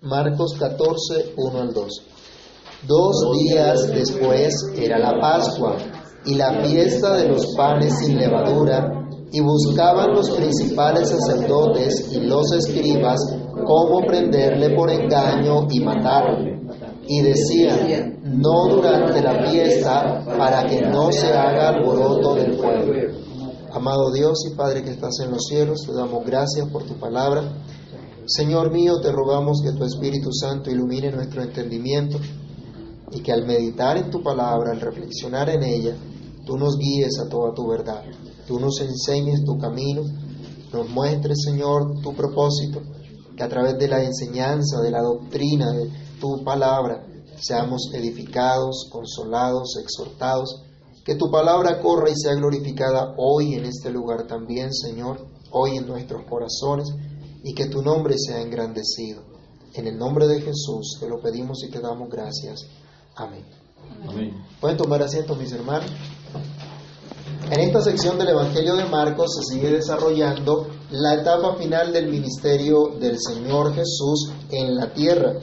Marcos 14, 1 al 2. Dos días después era la Pascua y la fiesta de los panes sin levadura, y buscaban los principales sacerdotes y los escribas cómo prenderle por engaño y matarlo. Y decían, no durante la fiesta, para que no se haga alboroto del pueblo. Amado Dios y Padre que estás en los cielos, te damos gracias por tu palabra. Señor mío, te rogamos que tu Espíritu Santo ilumine nuestro entendimiento y que al meditar en tu palabra, al reflexionar en ella, tú nos guíes a toda tu verdad, tú nos enseñes tu camino, nos muestres, Señor, tu propósito, que a través de la enseñanza, de la doctrina, de tu palabra, seamos edificados, consolados, exhortados, que tu palabra corra y sea glorificada hoy en este lugar también, Señor, hoy en nuestros corazones, y que tu nombre sea engrandecido. En el nombre de Jesús te lo pedimos y te damos gracias. Amén. Pueden tomar asiento, mis hermanos. En esta sección del Evangelio de Marcos se sigue desarrollando la etapa final del ministerio del Señor Jesús en la tierra,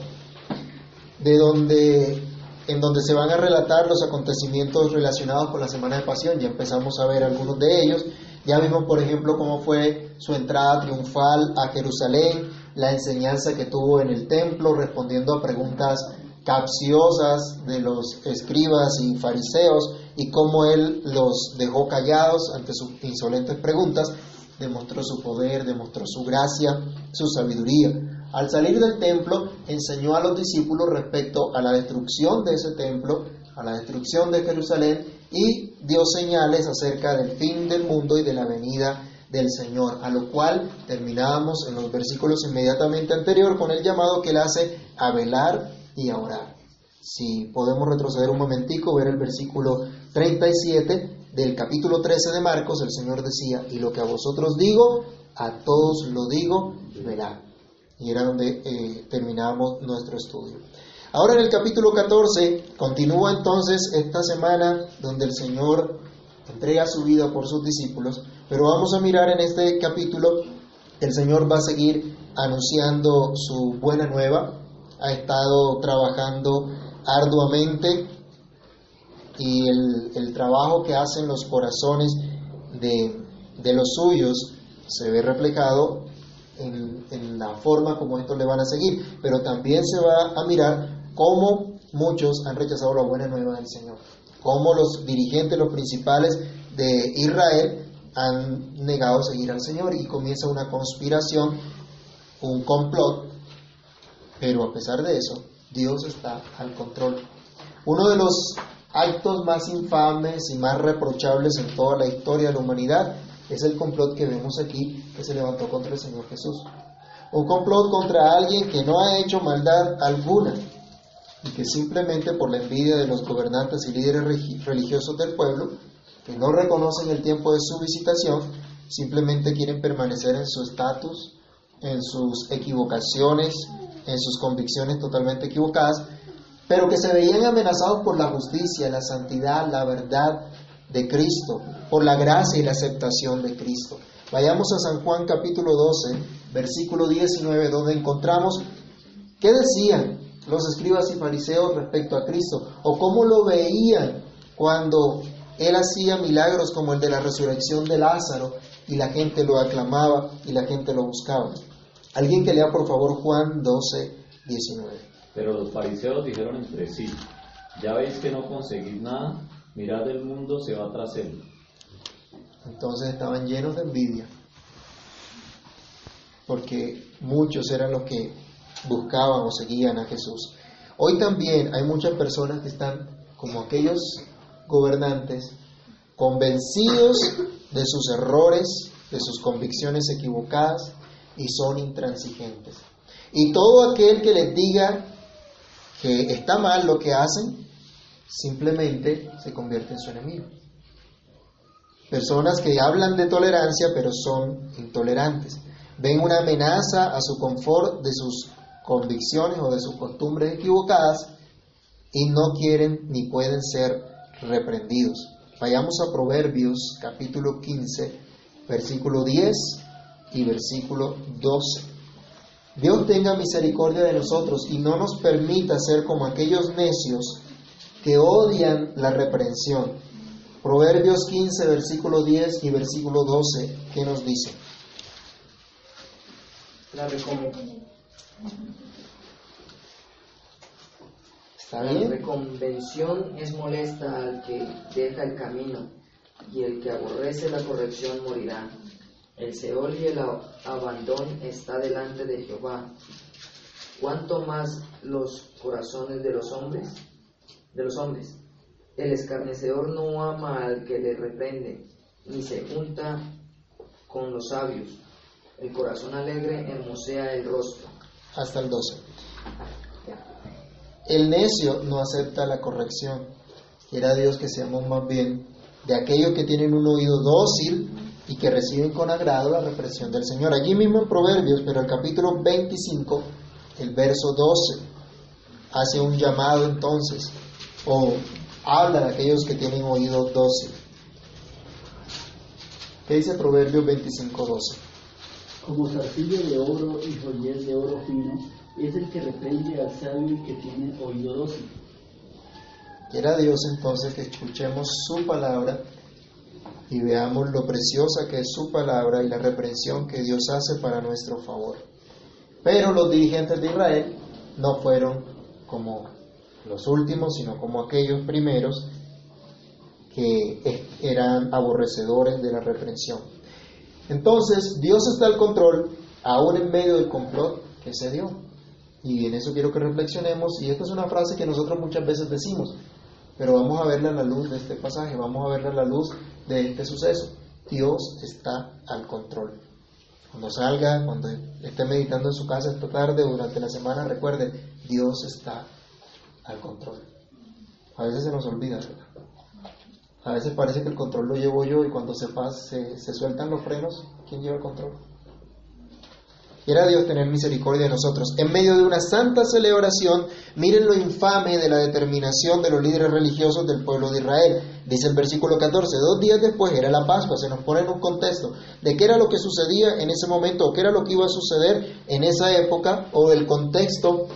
de donde en donde se van a relatar los acontecimientos relacionados con la Semana de Pasión. Ya empezamos a ver algunos de ellos. Ya vimos, por ejemplo, cómo fue su entrada triunfal a Jerusalén, la enseñanza que tuvo en el templo, respondiendo a preguntas capciosas de los escribas y fariseos, y cómo él los dejó callados ante sus insolentes preguntas, demostró su poder, demostró su gracia, su sabiduría. Al salir del templo, enseñó a los discípulos respecto a la destrucción de ese templo, a la destrucción de Jerusalén, y dio señales acerca del fin del mundo y de la venida del Señor, a lo cual terminábamos en los versículos inmediatamente anterior con el llamado que él hace a velar y a orar. Si podemos retroceder un momentico, ver el versículo 37 del capítulo 13 de Marcos, el Señor decía, y lo que a vosotros digo, a todos lo digo, verá. Y era donde eh, terminamos nuestro estudio. Ahora en el capítulo 14 continúa entonces esta semana donde el Señor entrega su vida por sus discípulos, pero vamos a mirar en este capítulo el Señor va a seguir anunciando su buena nueva, ha estado trabajando arduamente y el, trabajo que hacen los corazones de, de, los suyos se ve reflejado en, en la forma como estos le van a seguir, pero también se va a mirar cómo muchos han rechazado la buena nueva del Señor, cómo los dirigentes, los principales de Israel han negado seguir al Señor y comienza una conspiración, un complot, pero a pesar de eso, Dios está al control. Uno de los actos más infames y más reprochables en toda la historia de la humanidad es el complot que vemos aquí que se levantó contra el Señor Jesús. Un complot contra alguien que no ha hecho maldad alguna que simplemente por la envidia de los gobernantes y líderes religiosos del pueblo, que no reconocen el tiempo de su visitación, simplemente quieren permanecer en su estatus, en sus equivocaciones, en sus convicciones totalmente equivocadas, pero que se veían amenazados por la justicia, la santidad, la verdad de Cristo, por la gracia y la aceptación de Cristo. Vayamos a San Juan capítulo 12, versículo 19, donde encontramos qué decían los escribas y fariseos respecto a Cristo, o cómo lo veían cuando él hacía milagros como el de la resurrección de Lázaro y la gente lo aclamaba y la gente lo buscaba. Alguien que lea por favor Juan 12, 19. Pero los fariseos dijeron entre sí, ya veis que no conseguís nada, mirad el mundo se va tras él. Entonces estaban llenos de envidia, porque muchos eran los que buscaban o seguían a Jesús. Hoy también hay muchas personas que están como aquellos gobernantes, convencidos de sus errores, de sus convicciones equivocadas y son intransigentes. Y todo aquel que les diga que está mal lo que hacen, simplemente se convierte en su enemigo. Personas que hablan de tolerancia pero son intolerantes. Ven una amenaza a su confort de sus convicciones o de sus costumbres equivocadas y no quieren ni pueden ser reprendidos. Vayamos a Proverbios capítulo 15, versículo 10 y versículo 12. Dios tenga misericordia de nosotros y no nos permita ser como aquellos necios que odian la reprensión. Proverbios 15, versículo 10 y versículo 12, ¿qué nos dice? La, recom- ¿Está la reconvención es molesta al que deja el camino, y el que aborrece la corrección morirá. El Seol y el abandón está delante de Jehová. ¿Cuánto más los corazones de los hombres? De los hombres. El escarnecedor no ama al que le reprende, ni se junta con los sabios. El corazón alegre hermosea el rostro. Hasta el 12. El necio no acepta la corrección. Quiera Dios que seamos más bien de aquellos que tienen un oído dócil y que reciben con agrado la represión del Señor. Allí mismo en Proverbios, pero el capítulo 25, el verso 12, hace un llamado entonces, o habla de aquellos que tienen oído dócil. ¿Qué dice Proverbios 25, 12? Como zarcillo de oro y joyez de oro fino, es el que reprende al sabio que tiene oído dócil. Quiera Dios entonces que escuchemos su palabra y veamos lo preciosa que es su palabra y la reprensión que Dios hace para nuestro favor. Pero los dirigentes de Israel no fueron como los últimos, sino como aquellos primeros que eran aborrecedores de la reprensión. Entonces, Dios está al control, aún en medio del complot que se dio. Y en eso quiero que reflexionemos. Y esta es una frase que nosotros muchas veces decimos, pero vamos a verla a la luz de este pasaje, vamos a verla a la luz de este suceso. Dios está al control. Cuando salga, cuando esté meditando en su casa esta tarde o durante la semana, recuerde, Dios está al control. A veces se nos olvida. A veces parece que el control lo llevo yo y cuando se, pas- se, sueltan los frenos, ¿quién lleva el control? Quiera Dios tener misericordia de nosotros. En medio de una santa celebración, miren lo infame de la determinación de los líderes religiosos del pueblo de Israel. Dice el versículo 14, dos días después era la Pascua, se nos pone en un contexto de qué era lo que sucedía en ese momento, o qué era lo que iba a suceder en esa época, o el contexto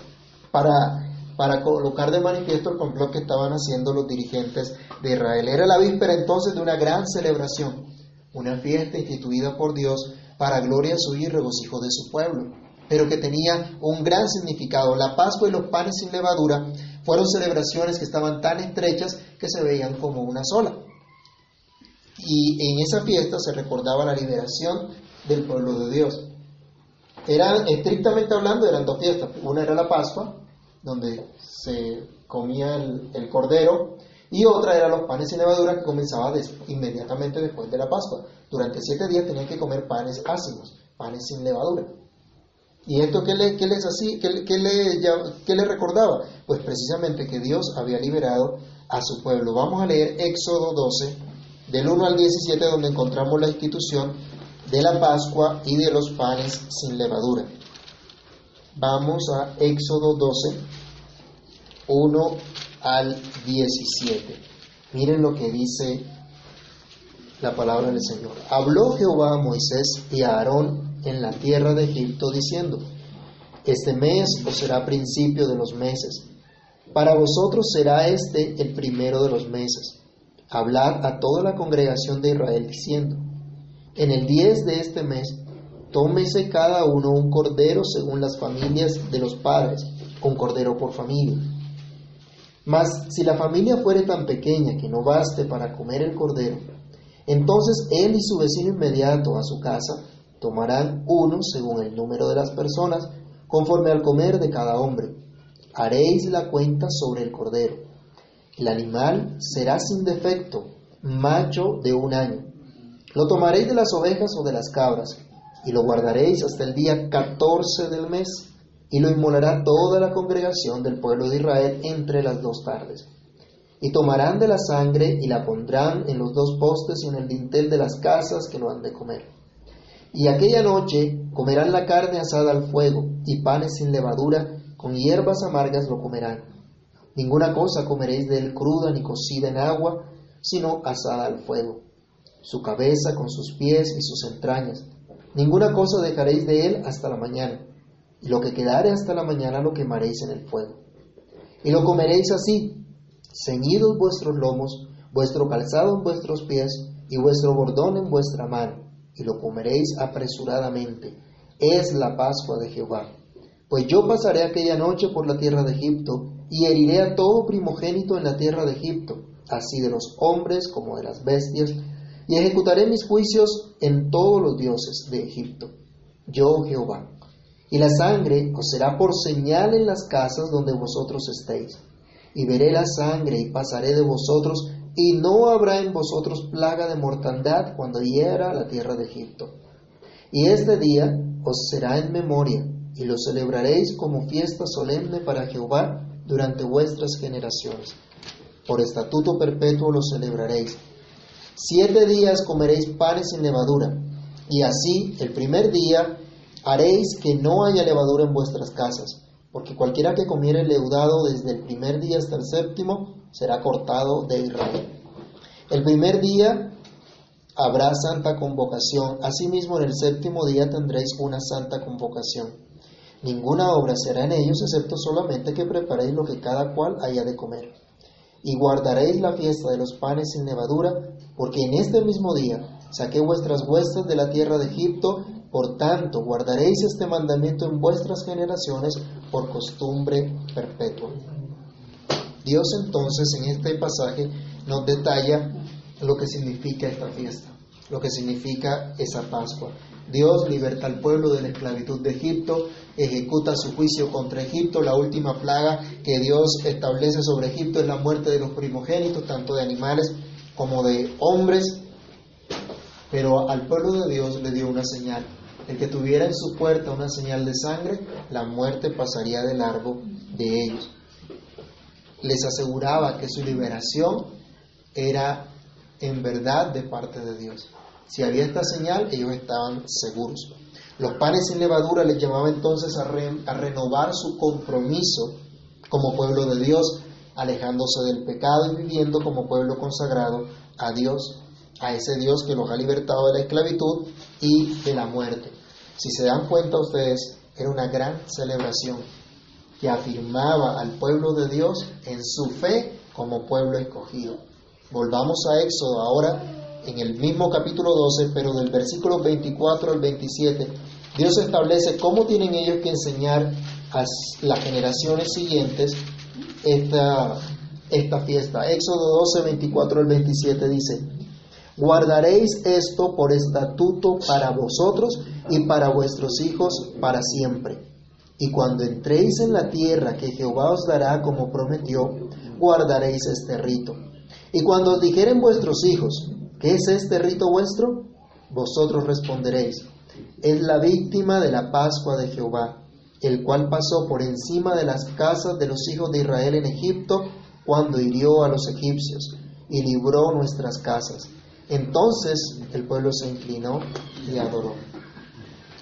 para, para colocar de manifiesto el complot que estaban haciendo los dirigentes de Israel. Era la víspera entonces de una gran celebración, una fiesta instituida por Dios para gloria suya y regocijo de su pueblo, pero que tenía un gran significado. La Pascua y los panes sin levadura fueron celebraciones que estaban tan estrechas que se veían como una sola. Y en esa fiesta se recordaba la liberación del pueblo de Dios. Eran, estrictamente hablando, eran dos fiestas. Una era la Pascua, donde se comía el, cordero, y otra era los panes sin levadura que comenzaba inmediatamente después de la Pascua. Durante siete días tenían que comer panes ácimos, panes sin levadura. ¿Y esto qué, le- qué les, hacía, qué, qué le, qué recordaba? Pues precisamente que Dios había liberado a su pueblo. Vamos a leer Éxodo 12, del 1 al 17, donde encontramos la institución de la Pascua y de los panes sin levadura. Vamos a Éxodo 12, 1 al 17. Miren lo que dice la palabra del Señor. Habló Jehová a Moisés y a Aarón en la tierra de Egipto diciendo, Este mes os será principio de los meses. Para vosotros será este el primero de los meses. Hablad a toda la congregación de Israel diciendo, En el 10 de este mes, tómese cada uno un cordero según las familias de los padres, un cordero por familia. Mas si la familia fuere tan pequeña que no baste para comer el cordero, entonces él y su vecino inmediato a su casa tomarán uno según el número de las personas, conforme al comer de cada hombre. Haréis la cuenta sobre el cordero. El animal será sin defecto, macho de un año. Lo tomaréis de las ovejas o de las cabras, y lo guardaréis hasta el día 14 del mes, y lo inmolará toda la congregación del pueblo de Israel entre las dos tardes. Y tomarán de la sangre y la pondrán en los dos postes y en el dintel de las casas que lo han de comer. Y aquella noche comerán la carne asada al fuego, y panes sin levadura, con hierbas amargas lo comerán. Ninguna cosa comeréis de él cruda ni cocida en agua, sino asada al fuego. Su cabeza con sus pies y sus entrañas. Ninguna cosa dejaréis de él hasta la mañana. y lo que quedare hasta la mañana lo quemaréis en el fuego. Y lo comeréis así, ceñidos vuestros lomos, vuestro calzado en vuestros pies y vuestro bordón en vuestra mano, y lo comeréis apresuradamente. Es la Pascua de Jehová. Pues yo pasaré aquella noche por la tierra de Egipto, y heriré a todo primogénito en la tierra de Egipto, así de los hombres como de las bestias, y ejecutaré mis juicios en todos los dioses de Egipto. Yo Jehová. Y la sangre os será por señal en las casas donde vosotros estéis. Y veré la sangre y pasaré de vosotros, y no habrá en vosotros plaga de mortandad cuando hiera la tierra de Egipto. Y este día os será en memoria, y lo celebraréis como fiesta solemne para Jehová durante vuestras generaciones. Por estatuto perpetuo lo celebraréis. Siete días comeréis panes sin levadura, y así el primer día haréis que no haya levadura en vuestras casas, porque cualquiera que comiere leudado desde el primer día hasta el séptimo será cortado de Israel. El primer día habrá santa convocación, asimismo en el séptimo día tendréis una santa convocación. Ninguna obra será en ellos, excepto solamente que preparéis lo que cada cual haya de comer. Y guardaréis la fiesta de los panes sin levadura, porque en este mismo día saqué vuestras huestes de la tierra de Egipto, por tanto guardaréis este mandamiento en vuestras generaciones por costumbre perpetua. Dios entonces en este pasaje nos detalla lo que significa esta fiesta, lo que significa esa Pascua. Dios liberta al pueblo de la esclavitud de Egipto, ejecuta su juicio contra Egipto. La última plaga que Dios establece sobre Egipto es la muerte de los primogénitos, tanto de animales como de hombres. Pero al pueblo de Dios le dio una señal. El que tuviera en su puerta una señal de sangre, la muerte pasaría de largo de ellos. Les aseguraba que su liberación era en verdad de parte de Dios. Si había esta señal, ellos estaban seguros. Los panes sin levadura les llamaba entonces a, renovar su compromiso como pueblo de Dios, alejándose del pecado y viviendo como pueblo consagrado a Dios, a ese Dios que los ha libertado de la esclavitud y de la muerte. Si se dan cuenta ustedes, era una gran celebración que afirmaba al pueblo de Dios en su fe como pueblo escogido. Volvamos a Éxodo ahora en el mismo capítulo 12, pero del versículo 24 al 27, Dios establece cómo tienen ellos que enseñar a las generaciones siguientes esta, esta fiesta. Éxodo 12, 24 al 27 dice, guardaréis esto por estatuto para vosotros y para vuestros hijos para siempre. Y cuando entréis en la tierra que Jehová os dará como prometió, guardaréis este rito. Y cuando os dijeren vuestros hijos, ¿Qué es este rito vuestro? Vosotros responderéis, es la víctima de la Pascua de Jehová, el cual pasó por encima de las casas de los hijos de Israel en Egipto cuando hirió a los egipcios y libró nuestras casas. Entonces el pueblo se inclinó y adoró.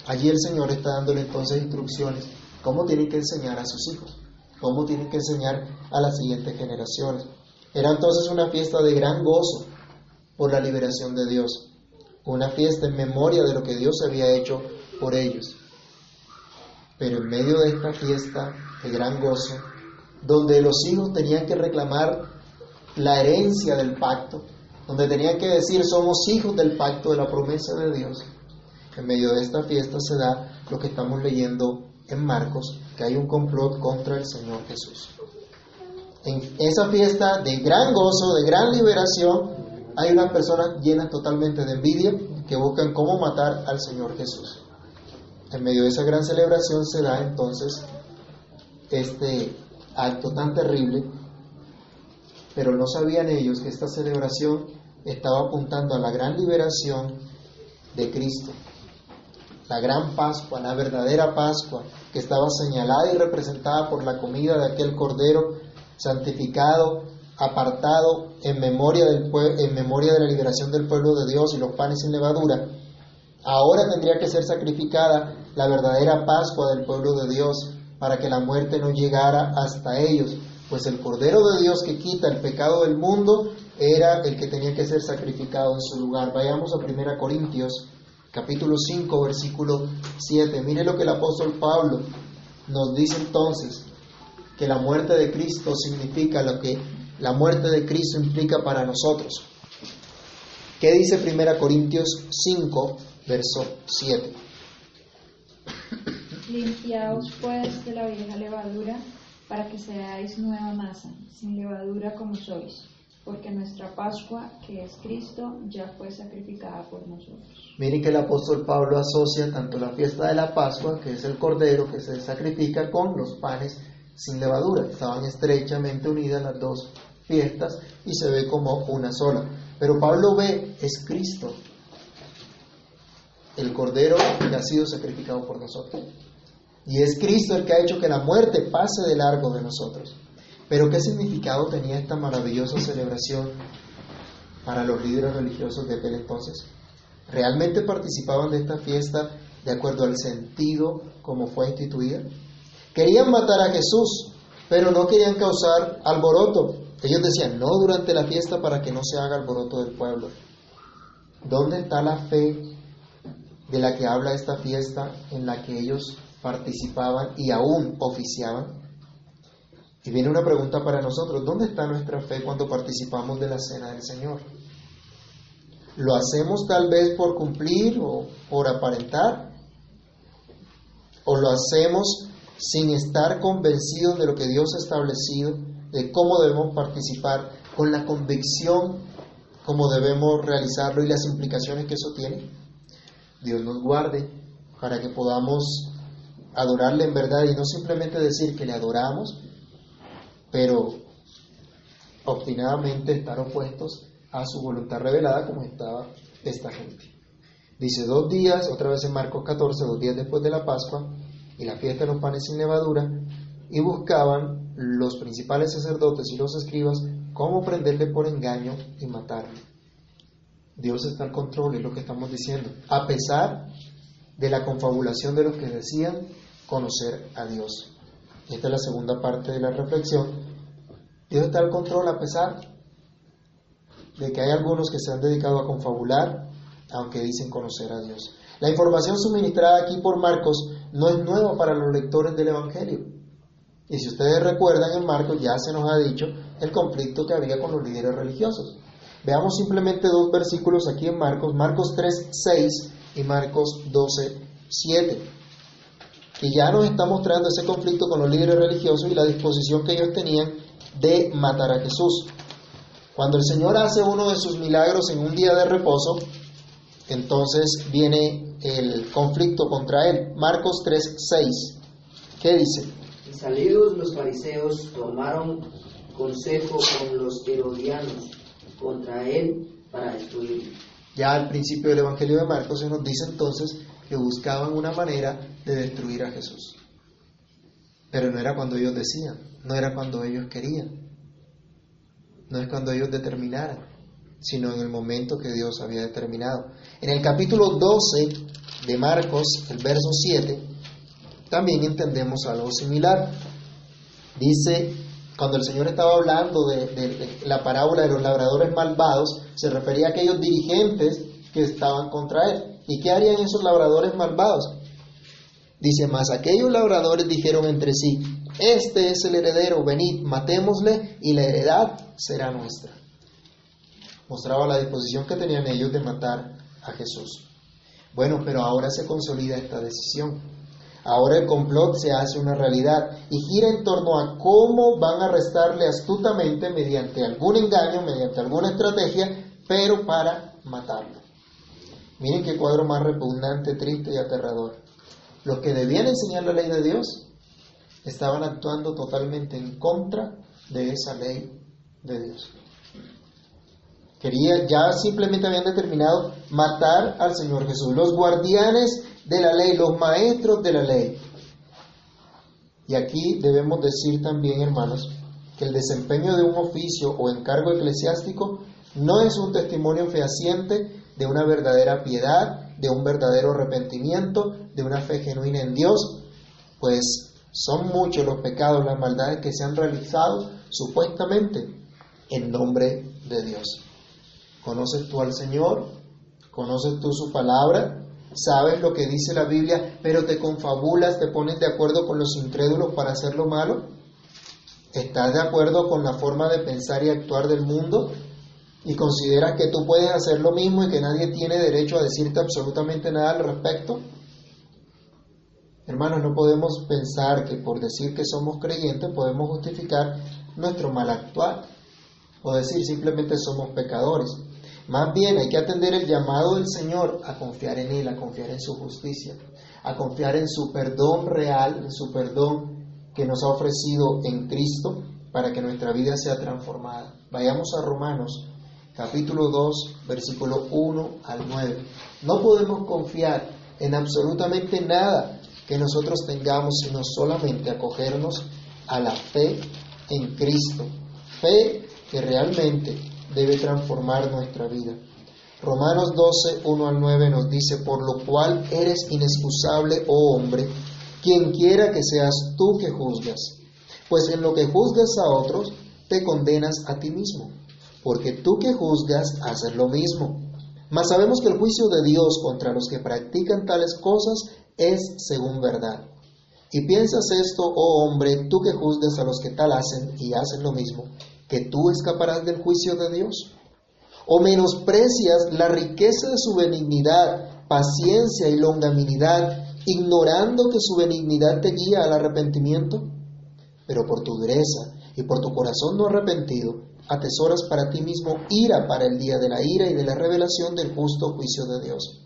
Allí el Señor está dándole entonces instrucciones, cómo tienen que enseñar a sus hijos, cómo tienen que enseñar a las siguientes generaciones. Era entonces una fiesta de gran gozo, por la liberación de Dios, una fiesta en memoria de lo que Dios había hecho por ellos. Pero en medio de esta fiesta de gran gozo, donde los hijos tenían que reclamar la herencia del pacto, donde tenían que decir somos hijos del pacto de la promesa de Dios, en medio de esta fiesta se da lo que estamos leyendo en Marcos, que hay un complot contra el Señor Jesús. En esa fiesta de gran gozo, de gran liberación, hay unas personas llenas totalmente de envidia que buscan cómo matar al Señor Jesús. En medio de esa gran celebración se da entonces este acto tan terrible, pero no sabían ellos que esta celebración estaba apuntando a la gran liberación de Cristo, la gran Pascua, la verdadera Pascua, que estaba señalada y representada por la comida de aquel Cordero santificado apartado en memoria, del, en memoria de la liberación del pueblo de Dios y los panes sin levadura, ahora tendría que ser sacrificada la verdadera Pascua del pueblo de Dios para que la muerte no llegara hasta ellos, pues el Cordero de Dios que quita el pecado del mundo era el que tenía que ser sacrificado en su lugar. Vayamos a 1 Corintios capítulo 5 versículo 7. Mire lo que el apóstol Pablo nos dice entonces que la muerte de Cristo significa lo que la muerte de Cristo implica para nosotros. ¿Qué dice 1 Corintios 5, verso 7? Limpiaos pues de la vieja levadura para que seáis nueva masa, sin levadura como sois, porque nuestra Pascua, que es Cristo, ya fue sacrificada por nosotros. Miren que el apóstol Pablo asocia tanto la fiesta de la Pascua, que es el cordero que se sacrifica, con los panes sin levadura. Estaban estrechamente unidas las dos fiestas y se ve como una sola. Pero Pablo ve, es Cristo, el cordero que ha sido sacrificado por nosotros. Y es Cristo el que ha hecho que la muerte pase de largo de nosotros. Pero ¿qué significado tenía esta maravillosa celebración para los líderes religiosos de aquel entonces? ¿Realmente participaban de esta fiesta de acuerdo al sentido como fue instituida? Querían matar a Jesús, pero no querían causar alboroto. Ellos decían, no durante la fiesta para que no se haga alboroto del pueblo. ¿Dónde está la fe de la que habla esta fiesta en la que ellos participaban y aún oficiaban? Y viene una pregunta para nosotros, ¿dónde está nuestra fe cuando participamos de la cena del Señor? ¿Lo hacemos tal vez por cumplir o por aparentar? ¿O lo hacemos sin estar convencidos de lo que Dios ha establecido, de cómo debemos participar, con la convicción cómo debemos realizarlo y las implicaciones que eso tiene? Dios nos guarde para que podamos adorarle en verdad y no simplemente decir que le adoramos, pero obstinadamente estar opuestos a su voluntad revelada como estaba esta gente. Dice dos días, otra vez en Marcos 14, dos días después de la Pascua y la fiesta de los panes sin levadura, y buscaban los principales sacerdotes y los escribas cómo prenderle por engaño y matarle. Dios está al control, es lo que estamos diciendo, a pesar de la confabulación de los que decían conocer a Dios. Esta es la segunda parte de la reflexión. Dios está al control a pesar de que hay algunos que se han dedicado a confabular, aunque dicen conocer a Dios. La información suministrada aquí por Marcos no es nueva para los lectores del Evangelio. Y si ustedes recuerdan en Marcos ya se nos ha dicho el conflicto que había con los líderes religiosos. Veamos simplemente dos versículos aquí en Marcos, Marcos 3, 6 y Marcos 12, 7. Y ya nos está mostrando ese conflicto con los líderes religiosos y la disposición que ellos tenían de matar a Jesús. Cuando el Señor hace uno de sus milagros en un día de reposo, entonces viene el conflicto contra él. Marcos 3, 6. ¿Qué dice? Y salidos los fariseos tomaron consejo con los herodianos contra él para destruirlo. Ya al principio del Evangelio de Marcos se nos dice entonces que buscaban una manera de destruir a Jesús. Pero no era cuando ellos decían, no era cuando ellos querían, no es cuando ellos determinaran, sino en el momento que Dios había determinado. En el capítulo 12 de Marcos, el verso 7, también entendemos algo similar. Dice, cuando el Señor estaba hablando de, la parábola de los labradores malvados, se refería a aquellos dirigentes que estaban contra él. ¿Y qué harían esos labradores malvados? Dice más, aquellos labradores dijeron entre sí, este es el heredero, venid, matémosle y la heredad será nuestra. Mostraba la disposición que tenían ellos de matar a Jesús. Bueno, pero ahora se consolida esta decisión. Ahora el complot se hace una realidad y gira en torno a cómo van a arrestarle astutamente mediante algún engaño, mediante alguna estrategia, pero para matarlo. Miren qué cuadro más repugnante, triste y aterrador. Los que debían enseñar la ley de Dios estaban actuando totalmente en contra de esa ley de Dios. Quería, ya simplemente habían determinado matar al Señor Jesús, los guardianes de la ley, los maestros de la ley. Y aquí debemos decir también, hermanos, que el desempeño de un oficio o encargo eclesiástico no es un testimonio fehaciente de una verdadera piedad, de un verdadero arrepentimiento, de una fe genuina en Dios, pues son muchos los pecados, las maldades que se han realizado supuestamente en nombre de Dios. ¿Conoces tú al Señor? ¿Conoces tú su palabra? Sabes lo que dice la Biblia, pero te confabulas, te pones de acuerdo con los incrédulos para hacer lo malo. ¿Estás de acuerdo con la forma de pensar y actuar del mundo? ¿Y consideras que tú puedes hacer lo mismo y que nadie tiene derecho a decirte absolutamente nada al respecto? Hermanos, no podemos pensar que por decir que somos creyentes podemos justificar nuestro mal actuar o decir simplemente somos pecadores. Más bien hay que atender el llamado del Señor a confiar en Él, a confiar en su justicia, a confiar en su perdón real, en su perdón que nos ha ofrecido en Cristo para que nuestra vida sea transformada. Vayamos a Romanos capítulo 2, versículo 1 al 9. No podemos confiar en absolutamente nada que nosotros tengamos, sino solamente acogernos a la fe en Cristo. Fe que realmente debe transformar nuestra vida. Romanos 12, 1 al 9 nos dice, por lo cual eres inexcusable, oh hombre, quien quiera que seas tú que juzgas, pues en lo que juzgas a otros, te condenas a ti mismo, porque tú que juzgas haces lo mismo. Mas sabemos que el juicio de Dios contra los que practican tales cosas es según verdad. Y piensas esto, oh hombre, tú que juzgas a los que tal hacen y hacen lo mismo, que tú escaparás del juicio de Dios? ¿O menosprecias la riqueza de su benignidad, paciencia y longanimidad, ignorando que su benignidad te guía al arrepentimiento? Pero por tu dureza y por tu corazón no arrepentido, atesoras para ti mismo ira para el día de la ira y de la revelación del justo juicio de Dios,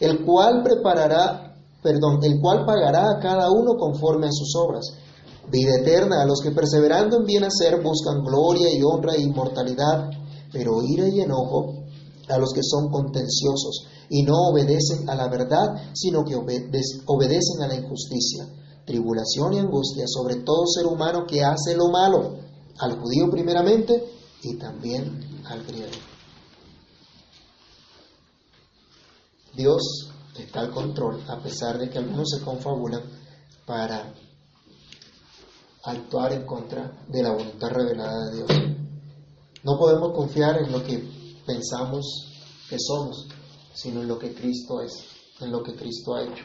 el cual preparará, perdón, el cual pagará a cada uno conforme a sus obras vida eterna a los que perseverando en bien hacer buscan gloria y honra e inmortalidad, pero ira y enojo a los que son contenciosos y no obedecen a la verdad, sino que obedecen a la injusticia, tribulación y angustia sobre todo ser humano que hace lo malo, al judío primeramente y también al griego. Dios está al control, a pesar de que algunos se confabulan para actuar en contra de la voluntad revelada de Dios. No podemos confiar en lo que pensamos que somos, sino en lo que Cristo es, en lo que Cristo ha hecho.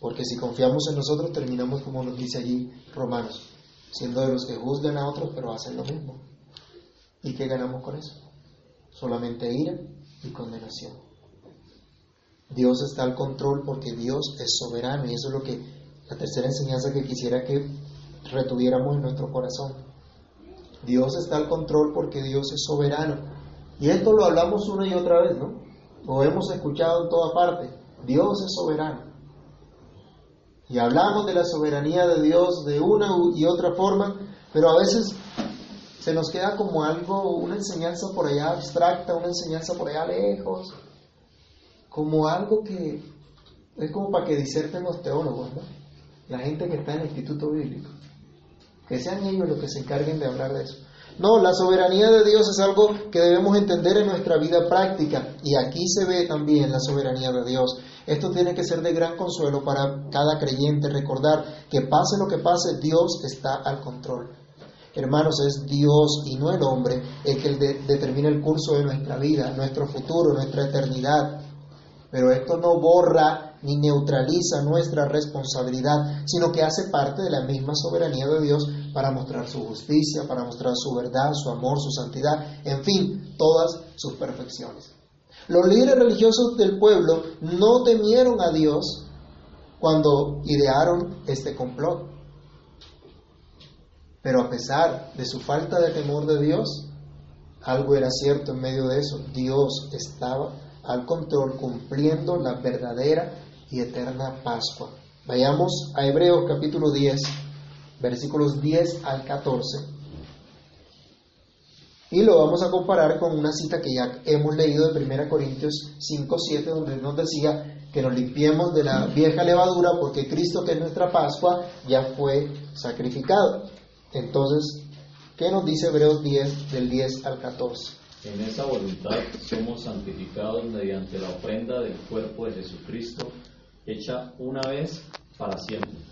Porque si confiamos en nosotros, terminamos como nos dice allí Romanos, siendo de los que juzgan a otros, pero hacen lo mismo. ¿Y qué ganamos con eso? Solamente ira y condenación. Dios está al control porque Dios es soberano y eso es lo que la tercera enseñanza que quisiera que retuviéramos en nuestro corazón. Dios está al control porque Dios es soberano. Y esto lo hablamos una y otra vez, ¿no? Lo hemos escuchado en toda parte. Dios es soberano. Y hablamos de la soberanía de Dios de una y otra forma, pero a veces se nos queda como algo, una enseñanza por allá abstracta, una enseñanza por allá lejos, como algo que es como para que diserten los teólogos, ¿no? La gente que está en el Instituto Bíblico que sean ellos los que se encarguen de hablar de eso. No, la soberanía de Dios es algo que debemos entender en nuestra vida práctica y aquí se ve también la soberanía de Dios. Esto tiene que ser de gran consuelo para cada creyente, recordar que pase lo que pase, Dios está al control. Hermanos, es Dios y no el hombre el que determina el curso de nuestra vida, nuestro futuro, nuestra eternidad. Pero esto no borra ni neutraliza nuestra responsabilidad, sino que hace parte de la misma soberanía de Dios para mostrar su justicia, para mostrar su verdad, su amor, su santidad, en fin, todas sus perfecciones. Los líderes religiosos del pueblo no temieron a Dios cuando idearon este complot. Pero a pesar de su falta de temor de Dios, algo era cierto en medio de eso. Dios estaba al control, cumpliendo la verdadera y eterna Pascua. Vayamos a Hebreos capítulo 10, versículos 10 al 14. Y lo vamos a comparar con una cita que ya hemos leído de 1 Corintios 5, 7, donde nos decía que nos limpiemos de la vieja levadura porque Cristo, que es nuestra Pascua, ya fue sacrificado. Entonces, ¿qué nos dice Hebreos 10 del 10 al 14? En esa voluntad somos santificados mediante la ofrenda del cuerpo de Jesucristo, hecha una vez para siempre.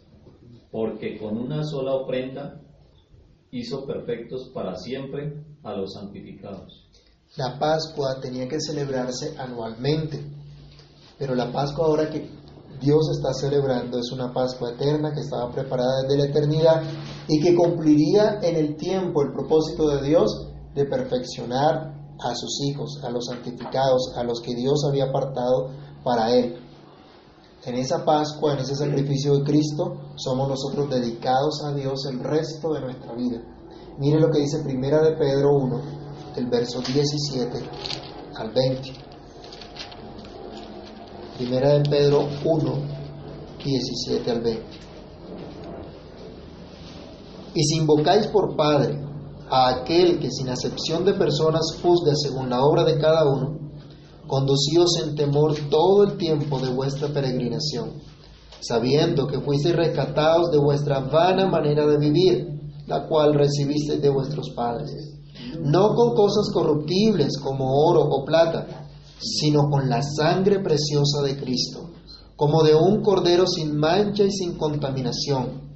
porque con una sola ofrenda hizo perfectos para siempre a los santificados. La Pascua tenía que celebrarse anualmente, pero la Pascua ahora que Dios está celebrando es una Pascua eterna que estaba preparada desde la eternidad y que cumpliría en el tiempo el propósito de Dios de perfeccionar a sus hijos, a los santificados, a los que Dios había apartado para Él. En esa Pascua, en ese sacrificio de Cristo, somos nosotros dedicados a Dios el resto de nuestra vida. Mire lo que dice Primera de Pedro 1, el verso 17 al 20. Primera de Pedro 1, 17 al 20. Y si invocáis por Padre a aquel que sin acepción de personas juzga según la obra de cada uno, conducíos en temor todo el tiempo de vuestra peregrinación, sabiendo que fuisteis rescatados de vuestra vana manera de vivir, la cual recibisteis de vuestros padres, no con cosas corruptibles como oro o plata, sino con la sangre preciosa de Cristo, como de un cordero sin mancha y sin contaminación,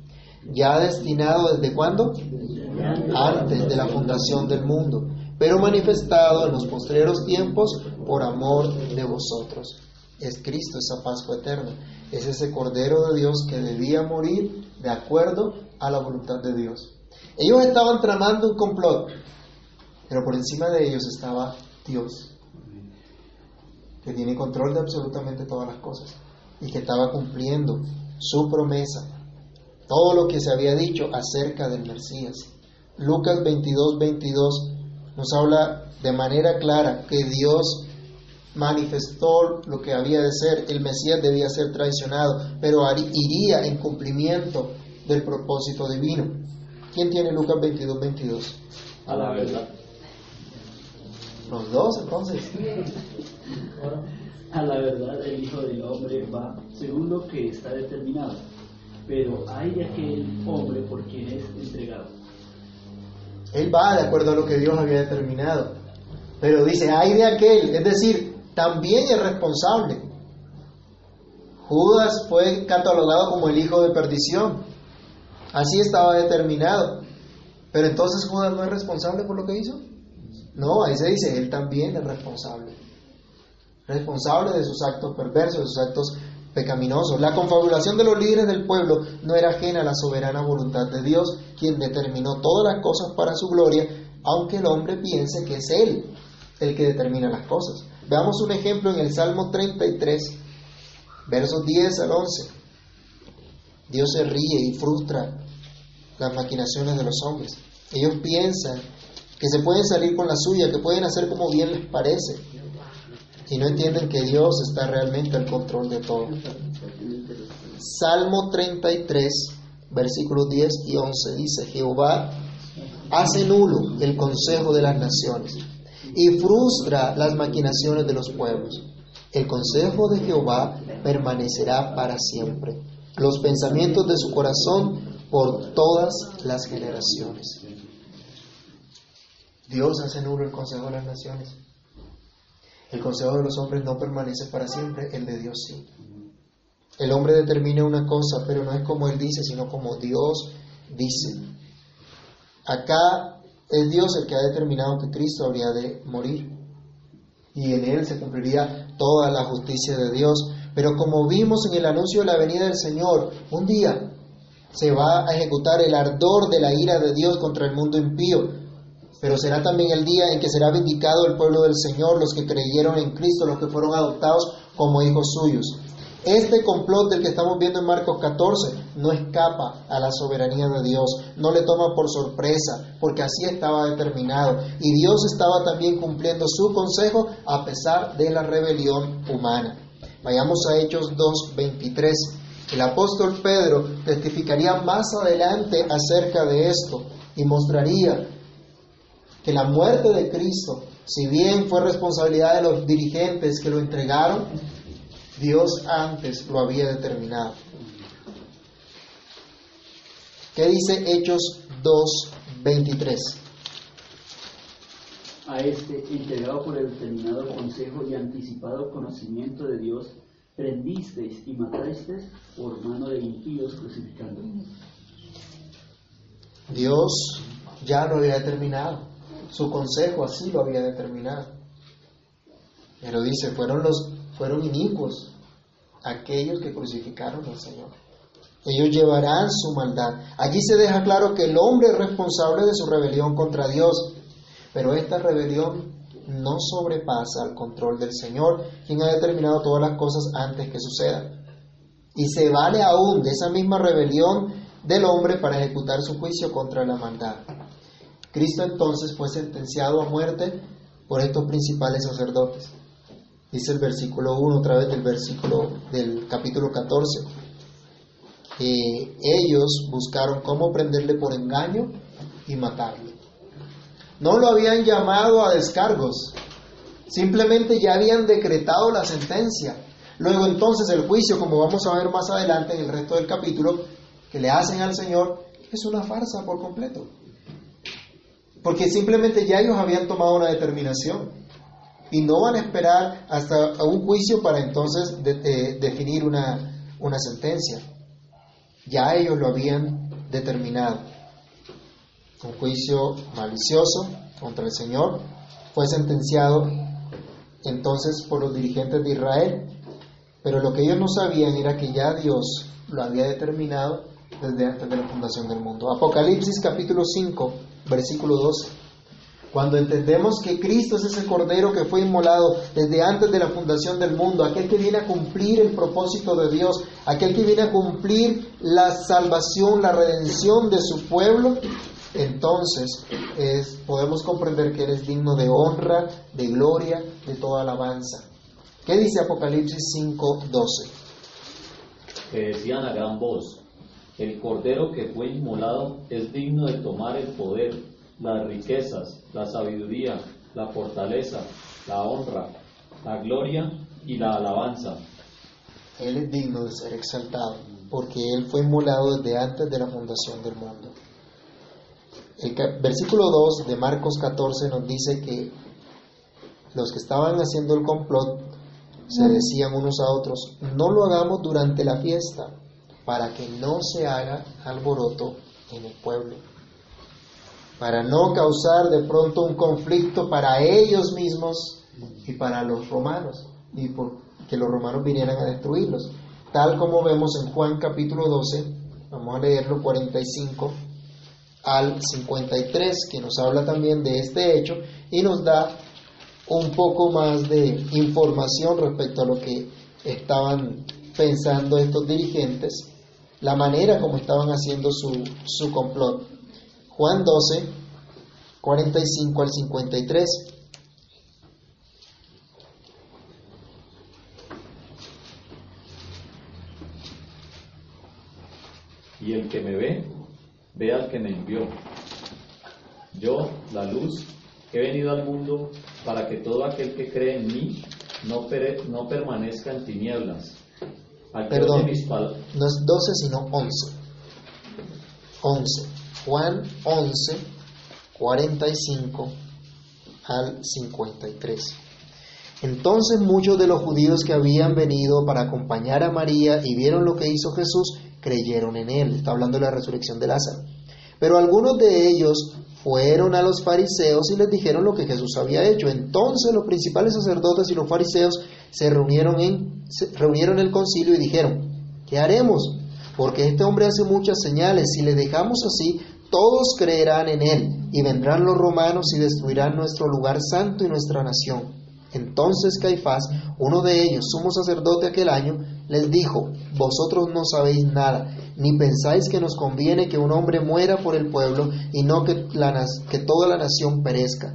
ya destinado desde cuándo? Antes de la fundación del mundo, pero manifestado en los postreros tiempos por amor de vosotros. Es Cristo esa Pascua eterna, es ese Cordero de Dios que debía morir de acuerdo a la voluntad de Dios. Ellos estaban tramando un complot, pero por encima de ellos estaba Dios, que tiene control de absolutamente todas las cosas y que estaba cumpliendo su promesa, todo lo que se había dicho acerca del Mesías. Lucas 22, 22 nos habla de manera clara que Dios manifestó lo que había de ser, el Mesías debía ser traicionado, pero iría en cumplimiento del propósito divino. ¿Quién tiene Lucas 22, 22? A la verdad. Los dos, entonces. A la verdad, el Hijo del Hombre va según lo que está determinado, pero hay aquel hombre por quien es entregado. Él va de acuerdo a lo que Dios había determinado. Pero dice, hay de aquel, es decir, también es responsable. Judas fue catalogado como el hijo de perdición. Así estaba determinado. Pero entonces Judas no es responsable por lo que hizo. No, ahí se dice, él también es responsable. Responsable de sus actos perversos, de sus actos pecaminosos. La confabulación de los líderes del pueblo no era ajena a la soberana voluntad de Dios, quien determinó todas las cosas para su gloria, aunque el hombre piense que es Él el que determina las cosas. Veamos un ejemplo en el Salmo 33, versos 10 al 11. Dios se ríe y frustra las maquinaciones de los hombres. Ellos piensan que se pueden salir con la suya, que pueden hacer como bien les parece, y no entienden que Dios está realmente al control de todo. Salmo 33, versículos 10 y 11 dice, Jehová hace nulo el consejo de las naciones y frustra las maquinaciones de los pueblos. El consejo de Jehová permanecerá para siempre, los pensamientos de su corazón por todas las generaciones. Dios hace nulo el consejo de las naciones. El consejo de los hombres no permanece para siempre, el de Dios sí. El hombre determina una cosa, pero no es como él dice, sino como Dios dice. Acá es Dios el que ha determinado que Cristo habría de morir. Y en él se cumpliría toda la justicia de Dios. Pero como vimos en el anuncio de la venida del Señor, un día se va a ejecutar el ardor de la ira de Dios contra el mundo impío pero será también el día en que será vindicado el pueblo del Señor, los que creyeron en Cristo, los que fueron adoptados como hijos suyos. Este complot del que estamos viendo en Marcos 14 no escapa a la soberanía de Dios, no le toma por sorpresa, porque así estaba determinado. Y Dios estaba también cumpliendo su consejo a pesar de la rebelión humana. Vayamos a Hechos 2.23. El apóstol Pedro testificaría más adelante acerca de esto y mostraría que la muerte de Cristo, si bien fue responsabilidad de los dirigentes que lo entregaron, Dios antes lo había determinado. ¿Qué dice Hechos 2.23? A este, entregado por el determinado consejo y anticipado conocimiento de Dios, prendisteis y matasteis por mano de impíos crucificando. Dios ya lo había determinado. Su consejo así lo había determinado. Pero dice, fueron los fueron inicuos aquellos que crucificaron al Señor. Ellos llevarán su maldad. Allí se deja claro que el hombre es responsable de su rebelión contra Dios, pero esta rebelión no sobrepasa el control del Señor, quien ha determinado todas las cosas antes que sucedan. Y se vale aún de esa misma rebelión del hombre para ejecutar su juicio contra la maldad. Cristo entonces fue sentenciado a muerte por estos principales sacerdotes. Dice el versículo 1, otra vez del versículo del capítulo 14. ellos buscaron cómo prenderle por engaño y matarle. No lo habían llamado a descargos, simplemente ya habían decretado la sentencia. Luego entonces el juicio, como vamos a ver más adelante en el resto del capítulo, que le hacen al Señor, es una farsa por completo. Porque simplemente ya ellos habían tomado una determinación y no van a esperar hasta un juicio para entonces definir una, una sentencia. Ya ellos lo habían determinado. Un juicio malicioso contra el Señor fue sentenciado entonces por los dirigentes de Israel, pero lo que ellos no sabían era que ya Dios lo había determinado desde antes de la fundación del mundo. Apocalipsis capítulo 5, versículo 12. Cuando entendemos que Cristo es ese Cordero que fue inmolado desde antes de la fundación del mundo, aquel que viene a cumplir el propósito de Dios, aquel que viene a cumplir la salvación, la redención de su pueblo, entonces podemos comprender que Él es digno de honra, de gloria, de toda alabanza. ¿Qué dice Apocalipsis 5:12? Que decían a gran voz, el Cordero que fue inmolado es digno de tomar el poder las riquezas, la sabiduría, la fortaleza, la honra, la gloria y la alabanza. Él es digno de ser exaltado, porque Él fue inmolado desde antes de la fundación del mundo. El versículo 2 de Marcos 14 nos dice que los que estaban haciendo el complot se decían unos a otros, no lo hagamos durante la fiesta, para que no se haga alboroto en el pueblo para no causar de pronto un conflicto para ellos mismos y para los romanos, y por que los romanos vinieran a destruirlos. Tal como vemos en Juan capítulo 12, vamos a leerlo 45 al 53, que nos habla también de este hecho y nos da un poco más de información respecto a lo que estaban pensando estos dirigentes, la manera como estaban haciendo su, su complot. Juan 12, 45 al 53. Y el que me ve, ve al que me envió. Yo, la luz, he venido al mundo para que todo aquel que cree en mí no, no permanezca en tinieblas. Perdón, no es 12 sino 11. 11. Juan 11, 45 al 53. Entonces muchos de los judíos que habían venido para acompañar a María y vieron lo que hizo Jesús, creyeron en él. Está hablando de la resurrección de Lázaro. Pero algunos de ellos fueron a los fariseos y les dijeron lo que Jesús había hecho. Entonces los principales sacerdotes y los fariseos se reunieron en, se reunieron el concilio y dijeron, ¿qué haremos? Porque este hombre hace muchas señales. Si le dejamos así, todos creerán en él, y vendrán los romanos y destruirán nuestro lugar santo y nuestra nación. Entonces Caifás, uno de ellos, sumo sacerdote aquel año, les dijo, Vosotros no sabéis nada, ni pensáis que nos conviene que un hombre muera por el pueblo y no que, que toda la nación perezca.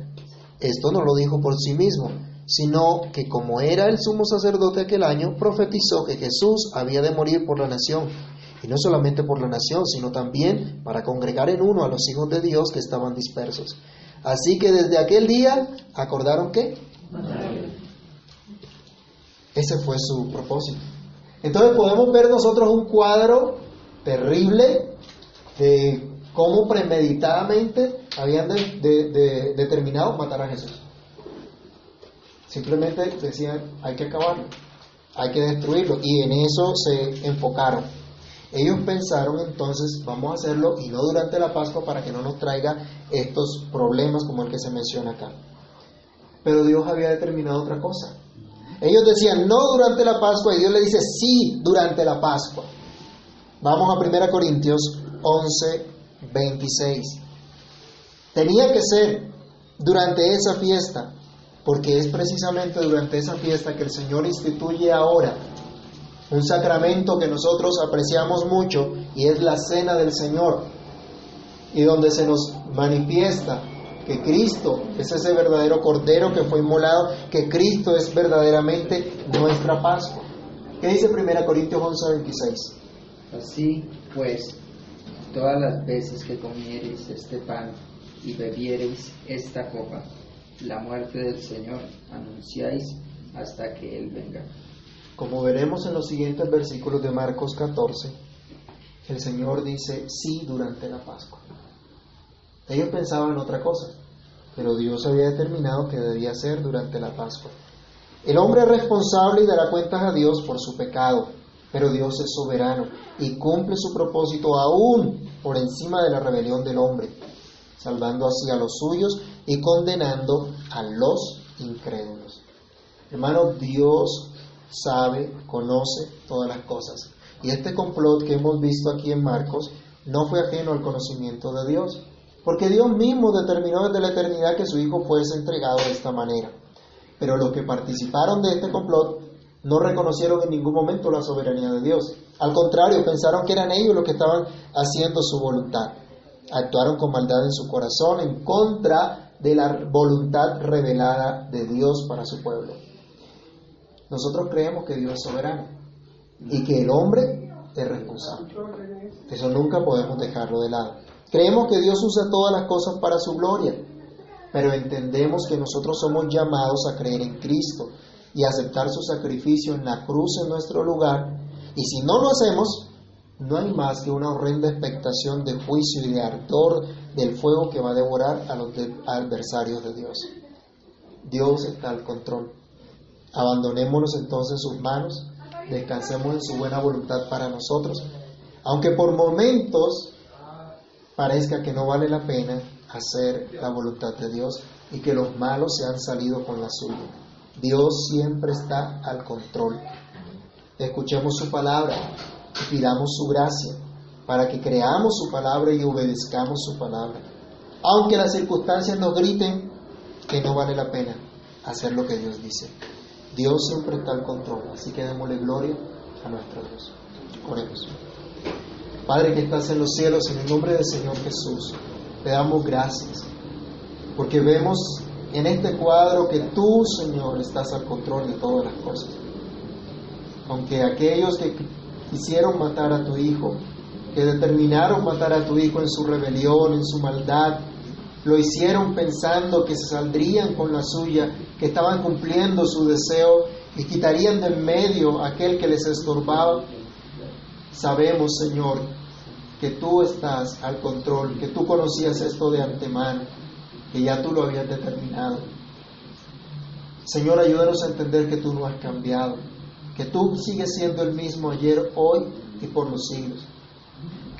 Esto no lo dijo por sí mismo, sino que como era el sumo sacerdote aquel año, profetizó que Jesús había de morir por la nación y no solamente por la nación, sino también para congregar en uno a los hijos de Dios que estaban dispersos. Así que desde aquel día acordaron qué? Ese fue su propósito. Entonces podemos ver nosotros un cuadro terrible de cómo premeditadamente habían de- de- de- determinado matar a Jesús. Simplemente decían, hay que acabarlo, hay que destruirlo. Y en eso se enfocaron. Ellos pensaron entonces, vamos a hacerlo y no durante la Pascua para que no nos traiga estos problemas como el que se menciona acá. Pero Dios había determinado otra cosa. Ellos decían, no durante la Pascua, y Dios le dice, sí, durante la Pascua. Vamos a 1 Corintios 11, 26. Tenía que ser durante esa fiesta, porque es precisamente durante esa fiesta que el Señor instituye ahora un sacramento que nosotros apreciamos mucho y es la cena del Señor, y donde se nos manifiesta que Cristo es ese verdadero Cordero que fue inmolado, que Cristo es verdaderamente nuestra Pascua. ¿Qué dice 1 Corintios 11, 26? Así pues, todas las veces que comiereis este pan y bebiereis esta copa, la muerte del Señor anunciáis hasta que Él venga. Como veremos en los siguientes versículos de Marcos 14, el Señor dice sí durante la Pascua. Ellos pensaban otra cosa, pero Dios había determinado que debía ser durante la Pascua. El hombre es responsable y dará cuentas a Dios por su pecado, pero Dios es soberano y cumple su propósito aún por encima de la rebelión del hombre, salvando así a los suyos y condenando a los incrédulos. Hermano, Dios sabe, conoce todas las cosas. Y este complot que hemos visto aquí en Marcos no fue ajeno al conocimiento de Dios, porque Dios mismo determinó desde la eternidad que su Hijo fuese entregado de esta manera. Pero los que participaron de este complot no reconocieron en ningún momento la soberanía de Dios. Al contrario, pensaron que eran ellos los que estaban haciendo su voluntad. Actuaron con maldad en su corazón en contra de la voluntad revelada de Dios para su pueblo. Nosotros creemos que Dios es soberano y que el hombre es responsable. Eso nunca podemos dejarlo de lado. Creemos que Dios usa todas las cosas para su gloria, pero entendemos que nosotros somos llamados a creer en Cristo y aceptar su sacrificio en la cruz en nuestro lugar. Y si no lo hacemos, no hay más que una horrenda expectación de juicio y de ardor del fuego que va a devorar a los adversarios de Dios. Dios está al control. Abandonémonos entonces en sus manos, descansemos en su buena voluntad para nosotros, aunque por momentos parezca que no vale la pena hacer la voluntad de Dios y que los malos se han salido con la suya. Dios siempre está al control. Escuchemos su palabra y pidamos su gracia para que creamos su palabra y obedezcamos su palabra. Aunque las circunstancias nos griten que no vale la pena hacer lo que Dios dice. Dios siempre está al control, así que démosle gloria a nuestro Dios. Oremos. Padre que estás en los cielos, en el nombre del Señor Jesús, te damos gracias, porque vemos en este cuadro que tú, Señor, estás al control de todas las cosas. Aunque aquellos que quisieron matar a tu Hijo, que determinaron matar a tu Hijo en su rebelión, en su maldad, lo hicieron pensando que se saldrían con la suya, que estaban cumpliendo su deseo y quitarían del medio aquel que les estorbaba. Sabemos, Señor, que tú estás al control, que tú conocías esto de antemano, que ya tú lo habías determinado. Señor, ayúdanos a entender que tú no has cambiado, que tú sigues siendo el mismo ayer, hoy y por los siglos,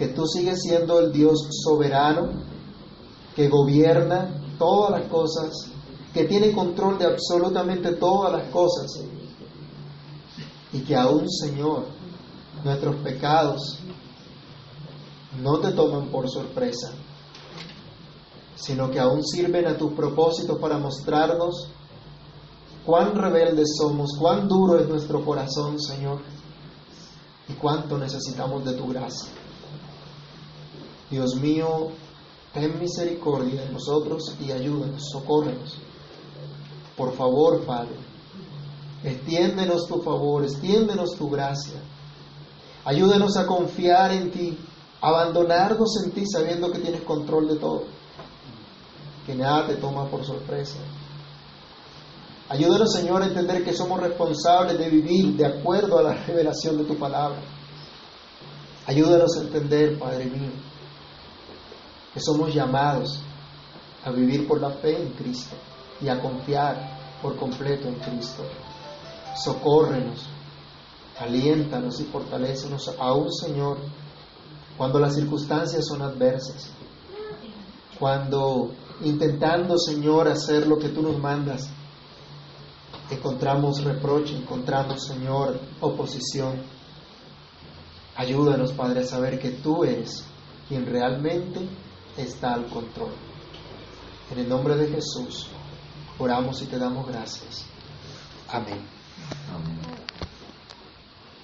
que tú sigues siendo el Dios soberano, que gobierna todas las cosas, que tiene control de absolutamente todas las cosas, y que aún, Señor, nuestros pecados no te toman por sorpresa, sino que aún sirven a tus propósitos para mostrarnos cuán rebeldes somos, cuán duro es nuestro corazón, Señor, y cuánto necesitamos de tu gracia. Dios mío, ten misericordia de nosotros y ayúdanos, socórrenos. Por favor, Padre, extiéndenos tu favor, extiéndenos tu gracia. Ayúdanos a confiar en ti, abandonarnos en ti sabiendo que tienes control de todo. que nada te toma por sorpresa. Ayúdanos, Señor, a entender que somos responsables de vivir de acuerdo a la revelación de tu palabra. Ayúdanos a entender, Padre mío, que somos llamados a vivir por la fe en Cristo y a confiar por completo en Cristo. Socórrenos, aliéntanos y fortalécenos aún, Señor, cuando las circunstancias son adversas, cuando intentando, Señor, hacer lo que tú nos mandas, encontramos reproche, encontramos, Señor, oposición. Ayúdanos, Padre, a saber que tú eres quien realmente está al control. En el nombre de Jesús, oramos y te damos gracias. Amén. Amén.